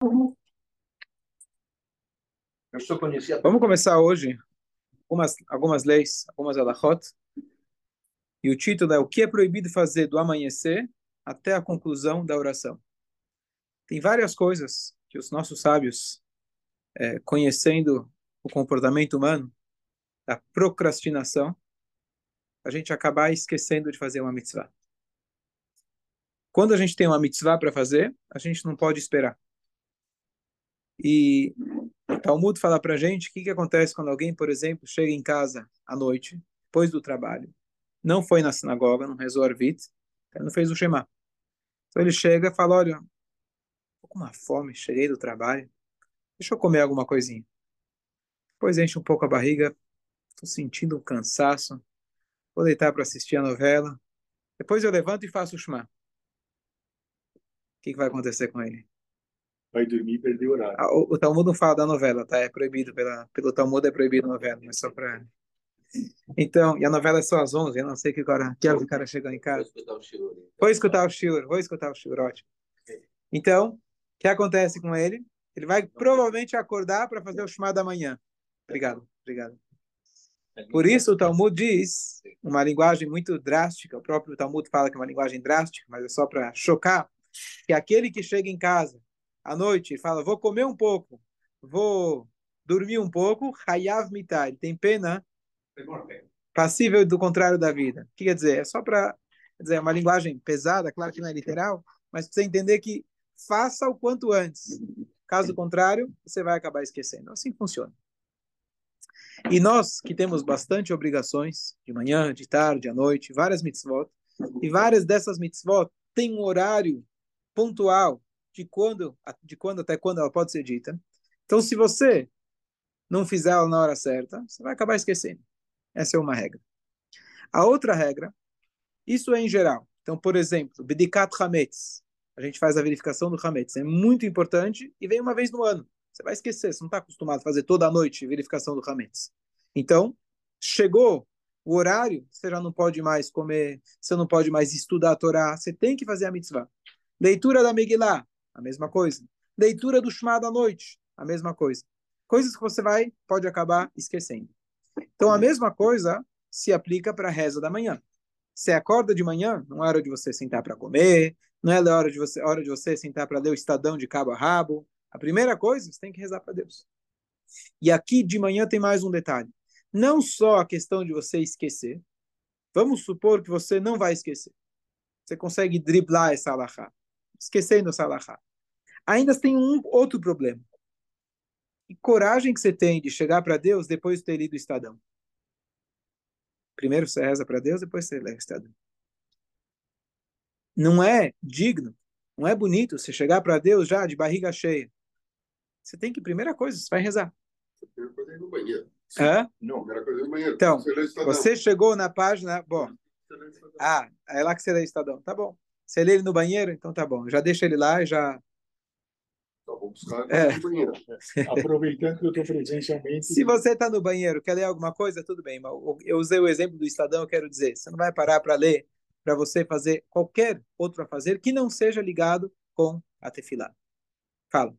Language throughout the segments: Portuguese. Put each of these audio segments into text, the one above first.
Eu só conhecia. Vamos começar hoje algumas, algumas leis, algumas alahot. E o título é O que é proibido fazer do amanhecer até a conclusão da oração. Tem várias coisas que os nossos sábios, é, conhecendo o comportamento humano, da procrastinação, a gente acabar esquecendo de fazer uma mitzvah. Quando a gente tem uma mitzvah para fazer, a gente não pode esperar. E o Talmud fala para a gente o que, que acontece quando alguém, por exemplo, chega em casa à noite, depois do trabalho, não foi na sinagoga, não rezou Arvit, não fez o Shema. Então ele chega e fala, olha, tô com uma fome, cheguei do trabalho, deixa eu comer alguma coisinha. Depois enche um pouco a barriga, estou sentindo um cansaço, vou deitar para assistir a novela, depois eu levanto e faço o Shema que, que vai acontecer com ele? Vai dormir e perder o horário. Ah, o, o, Talmud não fala da novela, tá? É proibido. Pela, pelo Talmud é proibido a novela, mas só para. Então, e a novela é só às 11, eu não sei que hora, que hora o cara chegou em casa. Vou escutar o Shur, vou escutar o Shur, ótimo. Então, o que acontece com ele? Ele vai provavelmente acordar para fazer o chamado amanhã. Obrigado, obrigado. Por isso o Talmud diz, uma linguagem muito drástica, o próprio Talmud fala que é uma linguagem drástica, mas é só para chocar, que aquele que chega em casa à noite fala, vou comer um pouco, vou dormir um pouco, hayav mitar, tem pena passível do contrário da vida. O que quer dizer? É só para dizer, é uma linguagem pesada, claro que não é literal, mas você entender que faça o quanto antes. Caso contrário, você vai acabar esquecendo. Assim funciona. E nós que temos bastante obrigações, de manhã, de tarde, à noite, várias mitzvot, e várias dessas mitzvot têm um horário pontual de quando, de quando até quando ela pode ser dita. Então, se você não fizer ela na hora certa, você vai acabar esquecendo. Essa é uma regra. A outra regra, isso é em geral. Então, por exemplo, Bidikat Hametz. A gente faz a verificação do Hametz. É muito importante e vem uma vez no ano. Você vai esquecer, você não está acostumado a fazer toda a noite verificação do Hametz. Então, chegou o horário, você já não pode mais comer, você não pode mais estudar a Torá, você tem que fazer a mitzvah. Leitura da Megillah, a mesma coisa. Leitura do Shema da noite, a mesma coisa. Coisas que você vai, pode acabar esquecendo. Então, a mesma coisa se aplica para a reza da manhã. Você acorda de manhã, não é hora de você sentar para comer, não é hora de você, hora de você sentar para ler o Estadão de cabo a rabo. A primeira coisa, você tem que rezar para Deus. E aqui de manhã tem mais um detalhe. Não só a questão de você esquecer, vamos supor que você não vai esquecer. Você consegue driblar essa alahá esquecendo o Salahá. Ainda tem um outro problema. Que coragem que você tem de chegar para Deus depois de ter lido o Estadão. Primeiro você reza para Deus, depois você lê o Estadão. Não é digno, não é bonito você chegar para Deus já de barriga cheia. Você tem que, primeira coisa, você vai rezar. Primeira coisa é no banheiro. Hã? Não, primeira coisa é no banheiro. Então, você, você chegou na página. Bom. Ah, é lá que você lê o Estadão. Tá bom. Você lê ele no banheiro? Então tá bom. Já deixa ele lá e já. Então, vou buscar é. no banheiro. Aproveitando que eu estou presencialmente. Se você está no banheiro, quer ler alguma coisa, tudo bem. Mas eu usei o exemplo do Estadão, eu quero dizer, você não vai parar para ler, para você fazer qualquer outro a fazer que não seja ligado com a tefilá. Fala.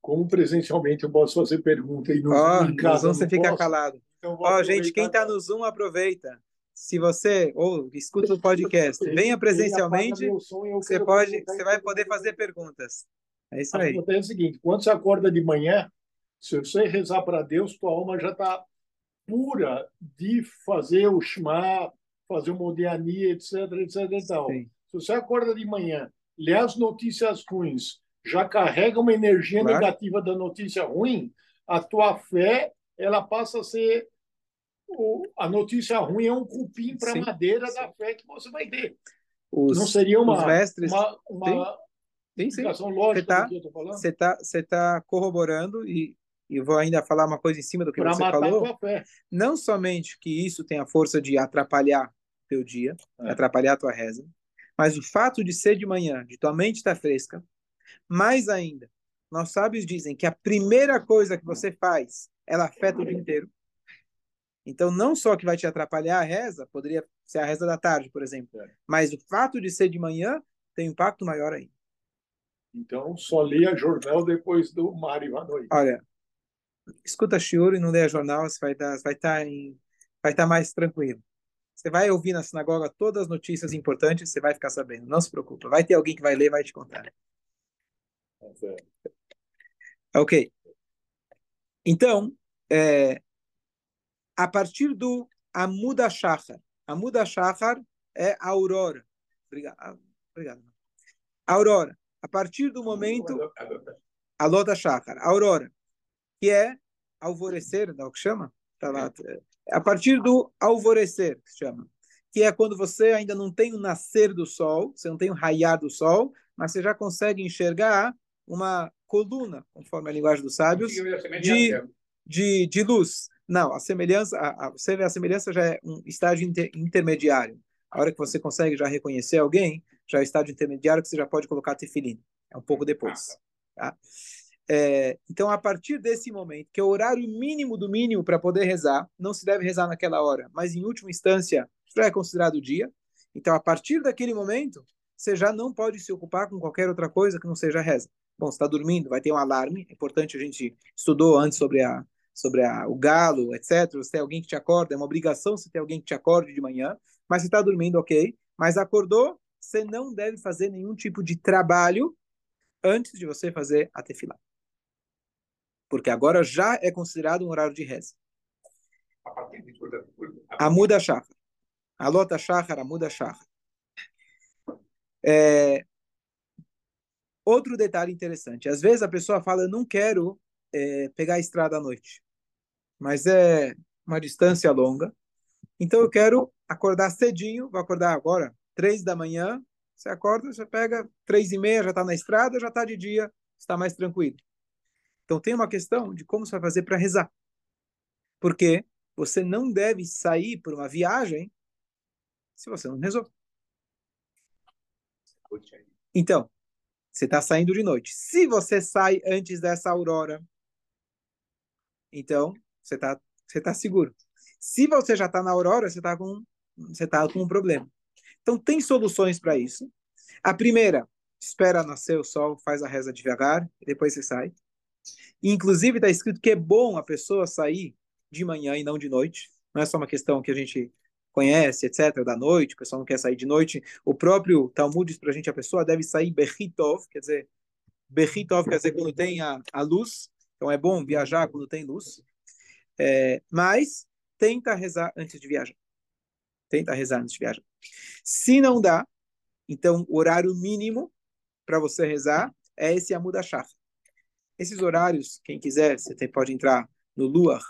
Como presencialmente eu posso fazer pergunta e no oh, em casa, você fica calado. Então, Ó, oh, gente, quem está no Zoom, aproveita se você ou escuta o podcast, venha presencialmente, você pode, você vai poder fazer perguntas. É isso aí. É o seguinte: quando você acorda de manhã, se você rezar para Deus, tua alma já está pura de fazer o Shema, fazer o Modiani, etc, etc e tal. Se você acorda de manhã, lê as notícias ruins, já carrega uma energia claro. negativa da notícia ruim, a tua fé ela passa a ser o, a notícia ruim é um cupim para a madeira sim. da fé que você vai ter. Os, não seria uma, mestres, uma, uma sim, sim, lógica você tá, Você está você tá corroborando e, e vou ainda falar uma coisa em cima do que pra você falou. Não somente que isso tem a força de atrapalhar teu dia, é. atrapalhar tua reza, mas o fato de ser de manhã, de tua mente estar tá fresca, mais ainda, nossos sábios dizem que a primeira coisa que você faz, ela afeta o dia inteiro. Então, não só que vai te atrapalhar a reza, poderia ser a reza da tarde, por exemplo, é. mas o fato de ser de manhã tem um impacto maior ainda. Então, só leia jornal depois do Mário à noite. Olha, escuta shiur e não leia jornal, você vai estar vai tá em, vai tá mais tranquilo. Você vai ouvir na sinagoga todas as notícias importantes, você vai ficar sabendo. Não se preocupe. Vai ter alguém que vai ler e vai te contar. Ok. Então, é, a partir do Amuda Shachar. Amuda Shachar é a aurora. Obrigado. Ah, obrigado. Aurora. A partir do momento... A Lota Shachar. Aurora. Que é alvorecer, não é o que chama? Tá lá. A partir do alvorecer, que chama. Que é quando você ainda não tem o nascer do sol, você não tem o raiar do sol, mas você já consegue enxergar uma coluna, conforme a linguagem dos sábios, de, de, de luz. Não, a semelhança, a, a, você vê a semelhança já é um estágio inter, intermediário. A hora que você consegue já reconhecer alguém, já é o estágio intermediário que você já pode colocar tefilim. É um pouco depois. Tá? É, então, a partir desse momento, que é o horário mínimo do mínimo para poder rezar, não se deve rezar naquela hora, mas em última instância já é considerado dia. Então, a partir daquele momento, você já não pode se ocupar com qualquer outra coisa que não seja reza. Bom, você está dormindo, vai ter um alarme. É importante, a gente estudou antes sobre, a, sobre a, o galo, etc. Você tem alguém que te acorda, é uma obrigação você ter alguém que te acorde de manhã. Mas você está dormindo, ok. Mas acordou, você não deve fazer nenhum tipo de trabalho antes de você fazer a tefilá. Porque agora já é considerado um horário de reza. A muda shachar. A lota shachar, a muda shachar. É, Outro detalhe interessante: às vezes a pessoa fala, eu não quero é, pegar a estrada à noite, mas é uma distância longa, então eu quero acordar cedinho, vou acordar agora, três da manhã, você acorda, você pega três e meia, já está na estrada, já está de dia, está mais tranquilo. Então tem uma questão de como você vai fazer para rezar. Porque você não deve sair por uma viagem se você não rezou. Então, você está saindo de noite. Se você sai antes dessa aurora, então você está você tá seguro. Se você já está na aurora, você está com, você tá com um problema. Então tem soluções para isso. A primeira, espera nascer o sol, faz a reza devagar, e depois você sai. Inclusive está escrito que é bom a pessoa sair de manhã e não de noite. Não é só uma questão que a gente conhece, etc., da noite, o pessoal não quer sair de noite. O próprio Talmud diz para a gente, a pessoa deve sair berritov, quer dizer, berritov quer dizer quando tem a, a luz, então é bom viajar quando tem luz, é, mas tenta rezar antes de viajar. Tenta rezar antes de viajar. Se não dá, então o horário mínimo para você rezar é esse Amuda. Esses horários, quem quiser, você tem, pode entrar no Luar,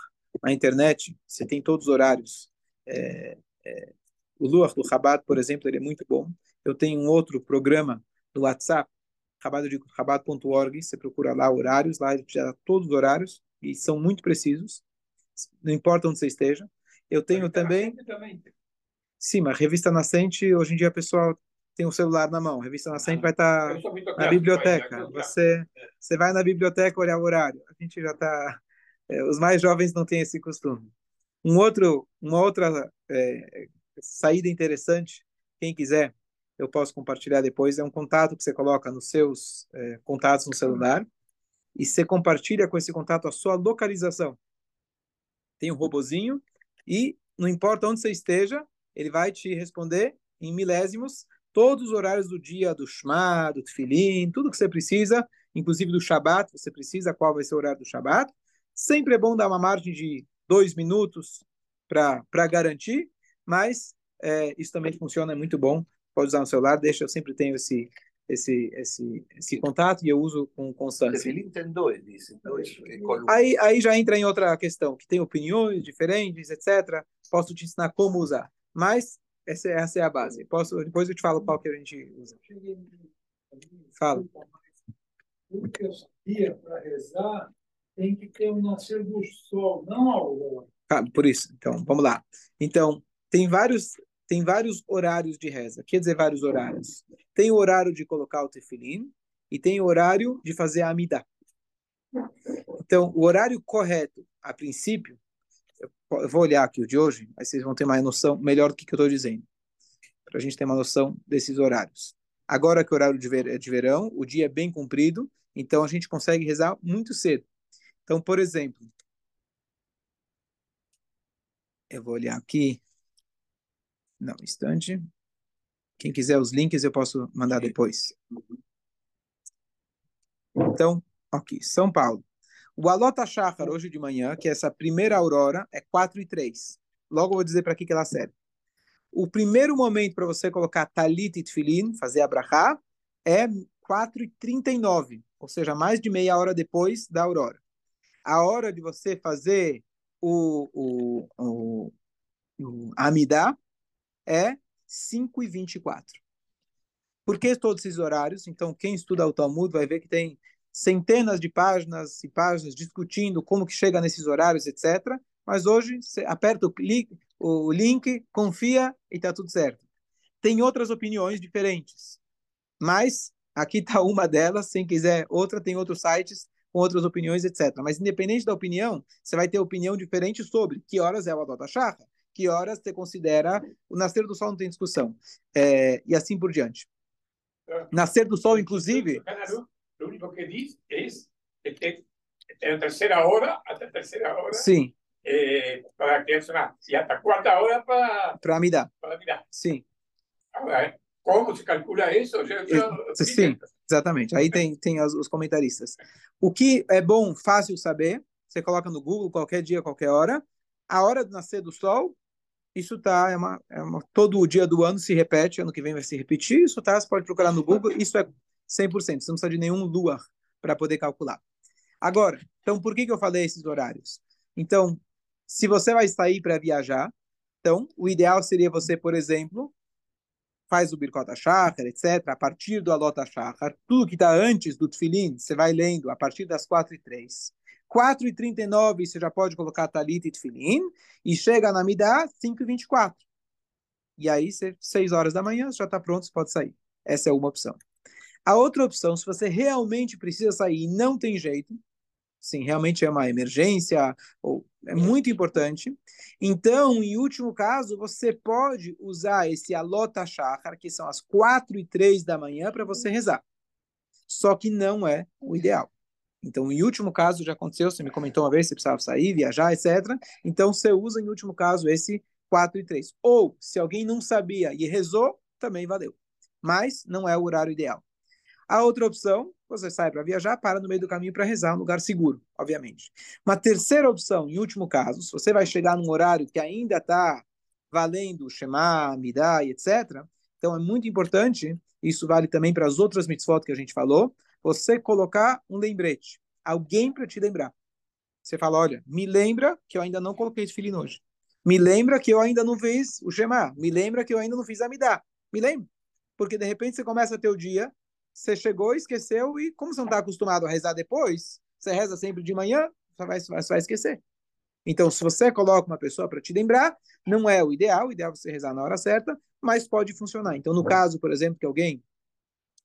na internet, você tem todos os horários é, é, o Luar do Rabat, por exemplo, ele é muito bom. Eu tenho um outro programa no WhatsApp, rabat.org, você procura lá horários, lá ele já todos os horários, e são muito precisos, não importa onde você esteja. Eu tenho também... Sim, mas revista nascente, hoje em dia a pessoa tem o um celular na mão. A revista nascente ah, vai estar tá na biblioteca. Você, você vai na biblioteca olhar o horário. A gente já está... É, os mais jovens não têm esse costume. Um outro, uma outra é, saída interessante, quem quiser, eu posso compartilhar depois, é um contato que você coloca nos seus é, contatos no celular e você compartilha com esse contato a sua localização. Tem um robozinho e não importa onde você esteja, ele vai te responder em milésimos todos os horários do dia, do Shema, do Tfilim, tudo que você precisa, inclusive do Shabat, você precisa, qual vai ser o horário do Shabat. Sempre é bom dar uma margem de dois minutos para garantir, mas é, isso também funciona, é muito bom. Pode usar no celular, deixa, eu sempre tenho esse, esse, esse, esse contato e eu uso com constância. Ele entendeu, disse. Aí, aí já entra em outra questão, que tem opiniões diferentes, etc. Posso te ensinar como usar, mas essa, essa é a base. Posso, depois eu te falo qual que a gente usa. Fala. Porque eu sabia para rezar tem que ter o nascer do sol, não a aurora. Ah, por isso, então, vamos lá. Então, tem vários tem vários horários de reza. Quer dizer, vários horários. Tem o horário de colocar o tefilim e tem o horário de fazer a amida. Então, o horário correto, a princípio, eu vou olhar aqui o de hoje, aí vocês vão ter uma noção melhor do que, que eu estou dizendo, para a gente ter uma noção desses horários. Agora que o horário é de verão, o dia é bem comprido, então a gente consegue rezar muito cedo. Então, por exemplo, eu vou olhar aqui. Não, um instante. Quem quiser os links eu posso mandar depois. Então, aqui, São Paulo. O Alota Shachar, hoje de manhã, que é essa primeira aurora, é 4 e 3. Logo eu vou dizer para que, que ela serve. O primeiro momento para você colocar Talit e Tfilin, fazer a brachá, é 4 e 39, ou seja, mais de meia hora depois da aurora. A hora de você fazer o, o, o, o Amidá é 5 e 24. Por que todos esses horários? Então, quem estuda o Talmud vai ver que tem centenas de páginas e páginas discutindo como que chega nesses horários, etc. Mas hoje, você aperta o, clique, o link, confia e está tudo certo. Tem outras opiniões diferentes, mas aqui está uma delas. Se quiser outra, tem outros sites com outras opiniões, etc. Mas independente da opinião, você vai ter opinião diferente sobre que horas é o Adota Shachar, que horas você considera o nascer do sol não tem discussão, é, e assim por diante. Nascer do sol, inclusive. O único que diz é que é a terceira hora, até a terceira hora. Sim eh, para a criança e até a quarta hora para para me dar. Para me dar. Sim. Agora, como se calcula isso? Sim, exatamente. Aí tem, tem os, os, comentaristas. O que é bom, fácil saber, você coloca no Google qualquer dia, qualquer hora. A hora do nascer do sol, isso tá, é uma, é uma, todo o dia do ano se repete, ano que vem vai se repetir, isso tá, você pode procurar no Google, isso é 100%, você não precisa de nenhum luar para poder calcular. Agora, então por que, que eu falei esses horários? Então, se você vai sair para viajar, então o ideal seria você, por exemplo, faz o Birkot HaShachar, etc., a partir do Alot HaShachar, tudo que está antes do Tfilin, você vai lendo a partir das 4 e 3. 4 e 39 você já pode colocar Talit e Tfilin, e chega na Midah 5 e 24. E aí, 6 horas da manhã, já está pronto, você pode sair. Essa é uma opção. A outra opção, se você realmente precisa sair e não tem jeito, sim, realmente é uma emergência, ou é muito importante. Então, em último caso, você pode usar esse alota shachar, que são as 4 e 3 da manhã, para você rezar. Só que não é o ideal. Então, em último caso, já aconteceu, você me comentou uma vez, você precisava sair, viajar, etc. Então, você usa, em último caso, esse 4 e 3. Ou, se alguém não sabia e rezou, também valeu. Mas não é o horário ideal. A outra opção, você sai para viajar, para no meio do caminho para rezar, um lugar seguro, obviamente. Uma terceira opção, em último caso, se você vai chegar num horário que ainda está valendo Shema, Midá e etc., então é muito importante, isso vale também para as outras mitzvot que a gente falou, você colocar um lembrete, alguém para te lembrar. Você fala, olha, me lembra que eu ainda não coloquei esse filho hoje. Me lembra que eu ainda não fiz o Shema. Me lembra que eu ainda não fiz a Midá. Me lembra. Porque de repente você começa o dia você chegou, esqueceu, e como você não está acostumado a rezar depois, você reza sempre de manhã, você vai, você vai esquecer. Então, se você coloca uma pessoa para te lembrar, não é o ideal, o ideal é você rezar na hora certa, mas pode funcionar. Então, no caso, por exemplo, que alguém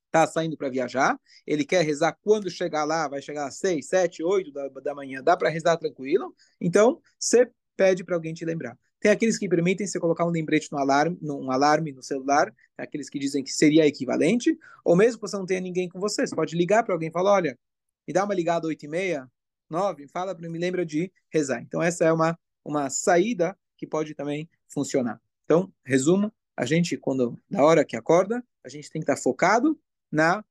está saindo para viajar, ele quer rezar quando chegar lá, vai chegar às 6, 7, 8 da, da manhã, dá para rezar tranquilo, então você pede para alguém te lembrar. Tem aqueles que permitem você colocar um lembrete no alarme, num alarme no celular, tem aqueles que dizem que seria equivalente, ou mesmo que você não tenha ninguém com você, você pode ligar para alguém e falar, olha, me dá uma ligada 8 e meia, 9, fala para me lembra de rezar. Então essa é uma, uma saída que pode também funcionar. Então, resumo, a gente, quando, na hora que acorda, a gente tem que estar focado na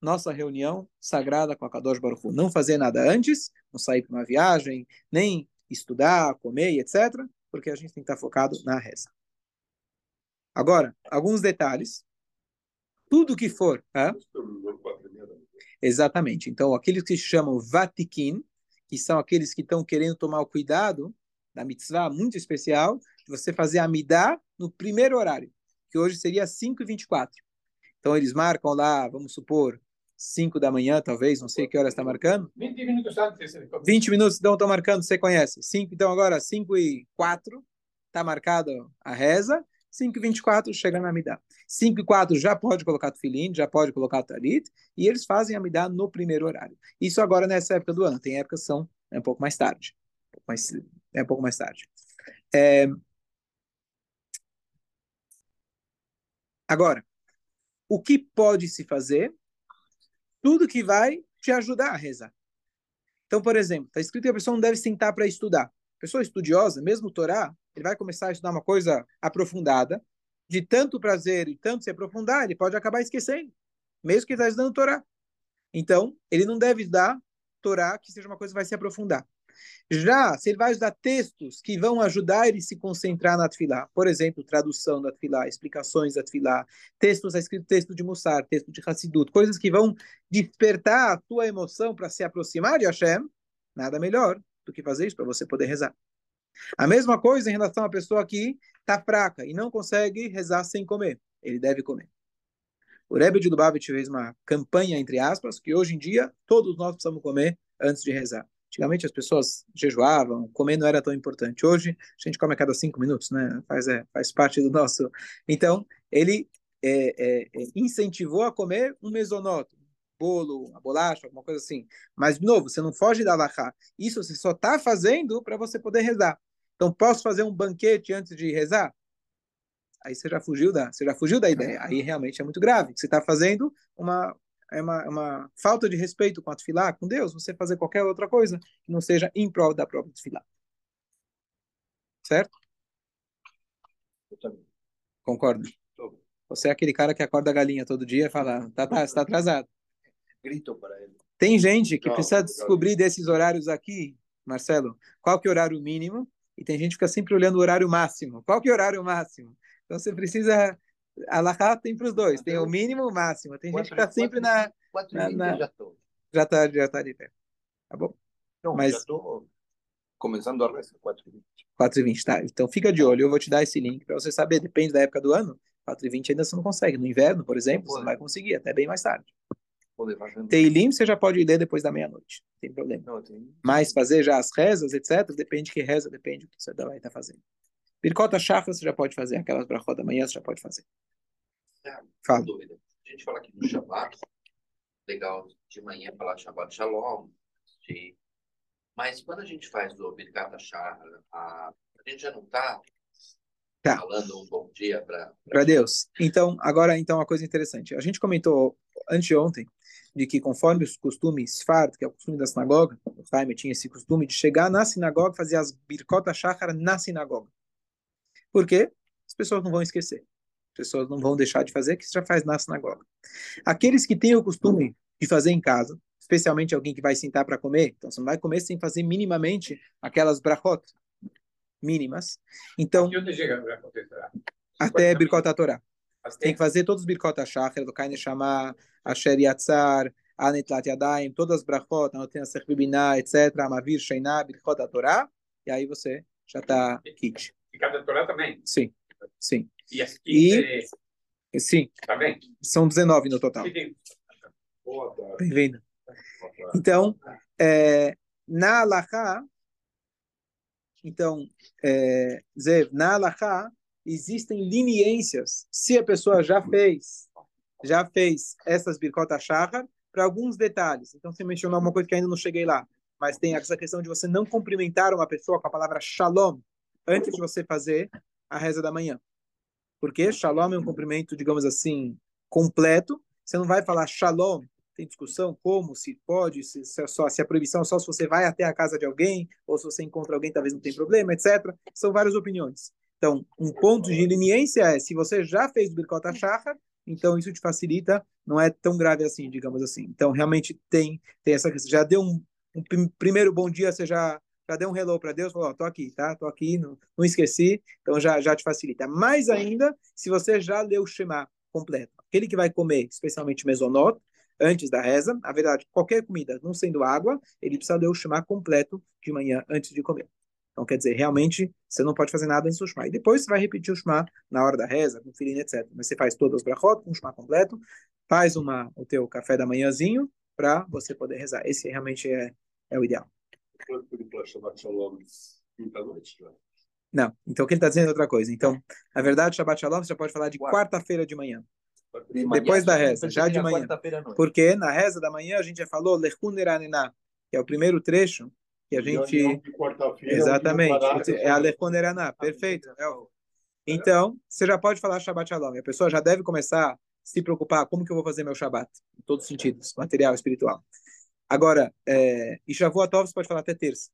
nossa reunião sagrada com a Kadosh Baruch Hu. Não fazer nada antes, não sair para uma viagem, nem estudar, comer, etc porque a gente tem que estar focado na reza. Agora, alguns detalhes. Tudo que for. Exatamente. Então, aqueles que se chamam Vatikin, que são aqueles que estão querendo tomar o cuidado da mitzvah muito especial, de você fazer a midá no primeiro horário, que hoje seria 5 e 24. Então, eles marcam lá, vamos supor, 5 da manhã, talvez, não sei que horas está marcando. 20 minutos antes. 20 minutos, então estão marcando, você conhece. 5, então agora 5 e 4 está marcado a reza. 5 e 24 chega na Amidá. 5 e 4 já pode colocar tefilim, já pode colocar tarit, e eles fazem a Amidá no primeiro horário. Isso agora nessa época do ano. Tem épocas que são é um pouco mais tarde. Mais, é um pouco mais tarde. É... Agora, o que pode se fazer, tudo que vai te ajudar a rezar. Então, por exemplo, está escrito que a pessoa não deve sentar para estudar. pessoa estudiosa, mesmo Torá, ele vai começar a estudar uma coisa aprofundada, de tanto prazer e tanto se aprofundar, ele pode acabar esquecendo, mesmo que ele está estudando Torá. Então, ele não deve dar Torá que seja uma coisa que vai se aprofundar. Já, se ele vai usar textos que vão ajudar ele a se concentrar na Tfilá, por exemplo, tradução da Tfilá, explicações da Tfilá, textos, está escrito texto de Mussar, texto de Hassidut, coisas que vão despertar a tua emoção para se aproximar de Hashem, nada melhor do que fazer isso para você poder rezar. A mesma coisa em relação à pessoa que está fraca e não consegue rezar sem comer. Ele deve comer. O Rebbe de Lubavitch fez uma campanha, entre aspas, que hoje em dia todos nós precisamos comer antes de rezar. Antigamente as pessoas jejuavam, comer não era tão importante. Hoje a gente come a cada cinco minutos, né? Faz, é, faz parte do nosso. Então, ele é, é, é incentivou a comer um mesonoto, bolo, uma bolacha, alguma coisa assim. Mas, de novo, você não foge da alahá. Isso você só está fazendo para você poder rezar. Então, posso fazer um banquete antes de rezar? Aí você já fugiu da, você já fugiu da ideia. Aí realmente é muito grave. Você está fazendo uma, é uma, é uma falta de respeito com a tefilá, com Deus, você fazer qualquer outra coisa que não seja em prol da própria tefilá. Certo? Concordo. Você é aquele cara que acorda a galinha todo dia e fala, tá, tá, está atrasado. Grito para ele. Tem gente que não, precisa descobrir desses horários aqui, Marcelo, qual que é o horário mínimo, e tem gente que fica sempre olhando o horário máximo. Qual que é o horário máximo? Então você precisa Alahá tem para os dois, tem o mínimo e o máximo. Tem gente que está sempre na. Quatro na, na... já estou. Já está já tá ali perto. Tá bom? Não, Mas... já estou começando a rezar 4h20. 4h20, tá. Então fica de olho, eu vou te dar esse link para você saber, depende da época do ano. 4h20 ainda você não consegue. No inverno, por exemplo, você não vai conseguir, até bem mais tarde. Teilim você já pode ler depois da meia-noite, não tem problema. Não, tem... Mas fazer já as rezas, etc., depende de que reza, depende do que você vai estar fazendo. Birkota Shachar você já pode fazer, aquelas brachot da manhã você já pode fazer. É, Fala. Dúvida. A gente fala aqui do Shabbat, legal de manhã falar Shabbat Shalom, de... mas quando a gente faz o Birkata Shachar, a... a gente já não está tá. falando um bom dia para para Deus. Então, agora então uma coisa interessante. A gente comentou anteontem de que conforme os costumes Sfard, que é o costume da sinagoga, o Jaime tinha esse costume de chegar na sinagoga e fazer as Birkota Shachar na sinagoga. Por quê? As pessoas não vão esquecer. As pessoas não vão deixar de fazer, que já faz na sinagoga. Aqueles que têm o costume de fazer em casa, especialmente alguém que vai sentar para comer, então você não vai comer sem fazer minimamente aquelas brachot mínimas. Então, até Birkot Torá. Tem que fazer todos os Birkot HaShachar, do Kaine Shama, Asher Yatzar, Anet Lat Yadayim, todas as brachot, Anoten Asech Bibiná, etc., Amavir Sheiná, Birkot Torá, e aí você já está kit. E cada Torá também? Sim, sim. E as 15... E, sim. Também? São 19 no total. Bem-vindo. Então, é, na Alaha, então, é, Zev, na Alaha, existem leniências. Se a pessoa já fez, já fez essas Birkot Shahar, para alguns detalhes. Então, você mencionou uma coisa que ainda não cheguei lá, mas tem essa questão de você não cumprimentar uma pessoa com a palavra Shalom, antes de você fazer a reza da manhã. Porque shalom é um cumprimento, digamos assim, completo. Você não vai falar shalom, tem discussão como, se pode, se, se, é só, se a proibição é só se você vai até a casa de alguém, ou se você encontra alguém, talvez não tem problema, etc. São várias opiniões. Então, um ponto de leniência é, se você já fez o Birkot HaShachar, então isso te facilita, não é tão grave assim, digamos assim. Então, realmente tem, tem essa questão. Já deu um, um primeiro bom dia, você já já deu um hello para Deus, falou, oh, tô aqui, tá? Tô aqui, não, não esqueci, então já, já te facilita. Mais ainda, se você já leu o Shema completo. Aquele que vai comer, especialmente mesonot, antes da reza, na verdade, qualquer comida, não sendo água, ele precisa ler o Shema completo de manhã antes de comer. Então, quer dizer, realmente, você não pode fazer nada antes do Shema. E depois você vai repetir o Shema na hora da reza, com filhinho, etc. Mas você faz todas as brachot com o Shema completo, faz uma, o teu café da manhãzinho para você poder rezar. Esse realmente é, é o ideal. Não, então o que ele está dizendo é outra coisa. Então, na verdade, Shabbat Shalom você já pode falar de quarta-feira de manhã. De manhã, Depois da reza, já de manhã. Porque na reza da manhã a gente já falou Lechun que é o primeiro trecho que a gente. Exatamente, é a Lechun Perfeito. É então, você já pode falar Shabbat Shalom. A pessoa já deve começar se preocupar como que eu vou fazer meu Shabat, em todos os sentidos, material, espiritual. Agora, é, e Shavuot você pode falar até terça,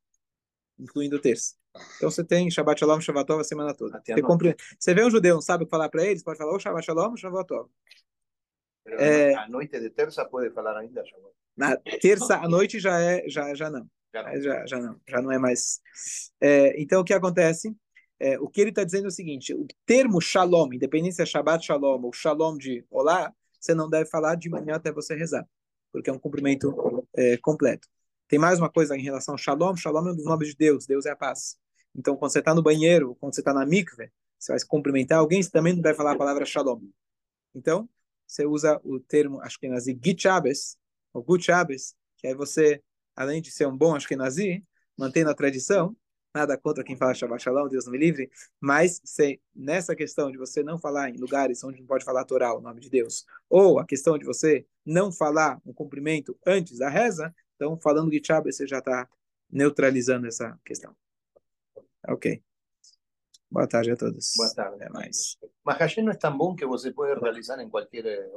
incluindo terça. Então você tem Shabbat Shalom, Shabbat Tov a semana toda. Você, compre... você vê um judeu, não sabe o que falar para eles, pode falar ou Shabbat Shalom ou Shabbat Tov. É, a noite de terça pode falar ainda Shabbat. Na terça à noite já é, já, já não. Já não. Já, já não, já não é mais. É, então o que acontece? É, o que ele está dizendo é o seguinte: o termo Shalom, independente se é Shabbat Shalom ou Shalom de Olá, você não deve falar de manhã até você rezar, porque é um cumprimento é, completo. Tem mais uma coisa em relação ao Shalom: Shalom é um dos nomes de Deus, Deus é a paz. Então, quando você está no banheiro, quando você está na mikve, você vai cumprimentar alguém, você também não deve falar a palavra Shalom. Então, você usa o termo Ashkenazi Gitchabes, ou Gutchabes, que aí você, além de ser um bom Ashkenazi, mantendo a tradição, nada contra quem fala Shabbat Shalom, Deus não me livre, mas se, nessa questão de você não falar em lugares onde não pode falar Torá, o nome de Deus, ou a questão de você não falar um cumprimento antes da reza, então falando Gitchabes você já está neutralizando essa questão. Ok. Boa tarde a todos. Boa tarde. Até mais. Mas Hashem não é tão bom que você pode realizar em qualquer